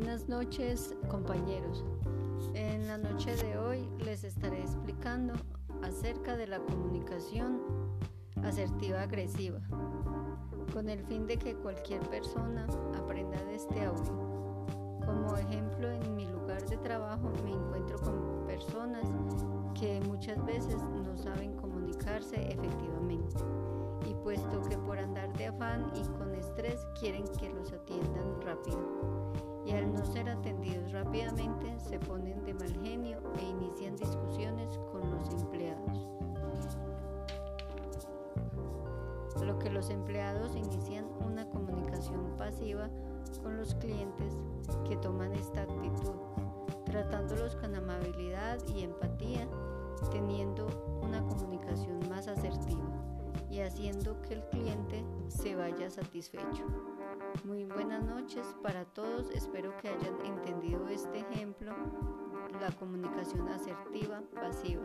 noches compañeros. En la noche de hoy les estaré explicando acerca de la comunicación asertiva agresiva, con el fin de que cualquier persona aprenda de este audio. Como ejemplo, en mi lugar de trabajo me encuentro con personas que muchas veces no saben comunicarse efectivamente y puesto que por andar de afán y con estrés quieren que los atiendan rápido se ponen de mal genio e inician discusiones con los empleados. Lo que los empleados inician una comunicación pasiva con los clientes que toman esta actitud, tratándolos con amabilidad y empatía, teniendo una comunicación más asertiva y haciendo que el cliente se vaya satisfecho. Muy buenas noches para todos, espero que hayan la comunicación asertiva pasiva.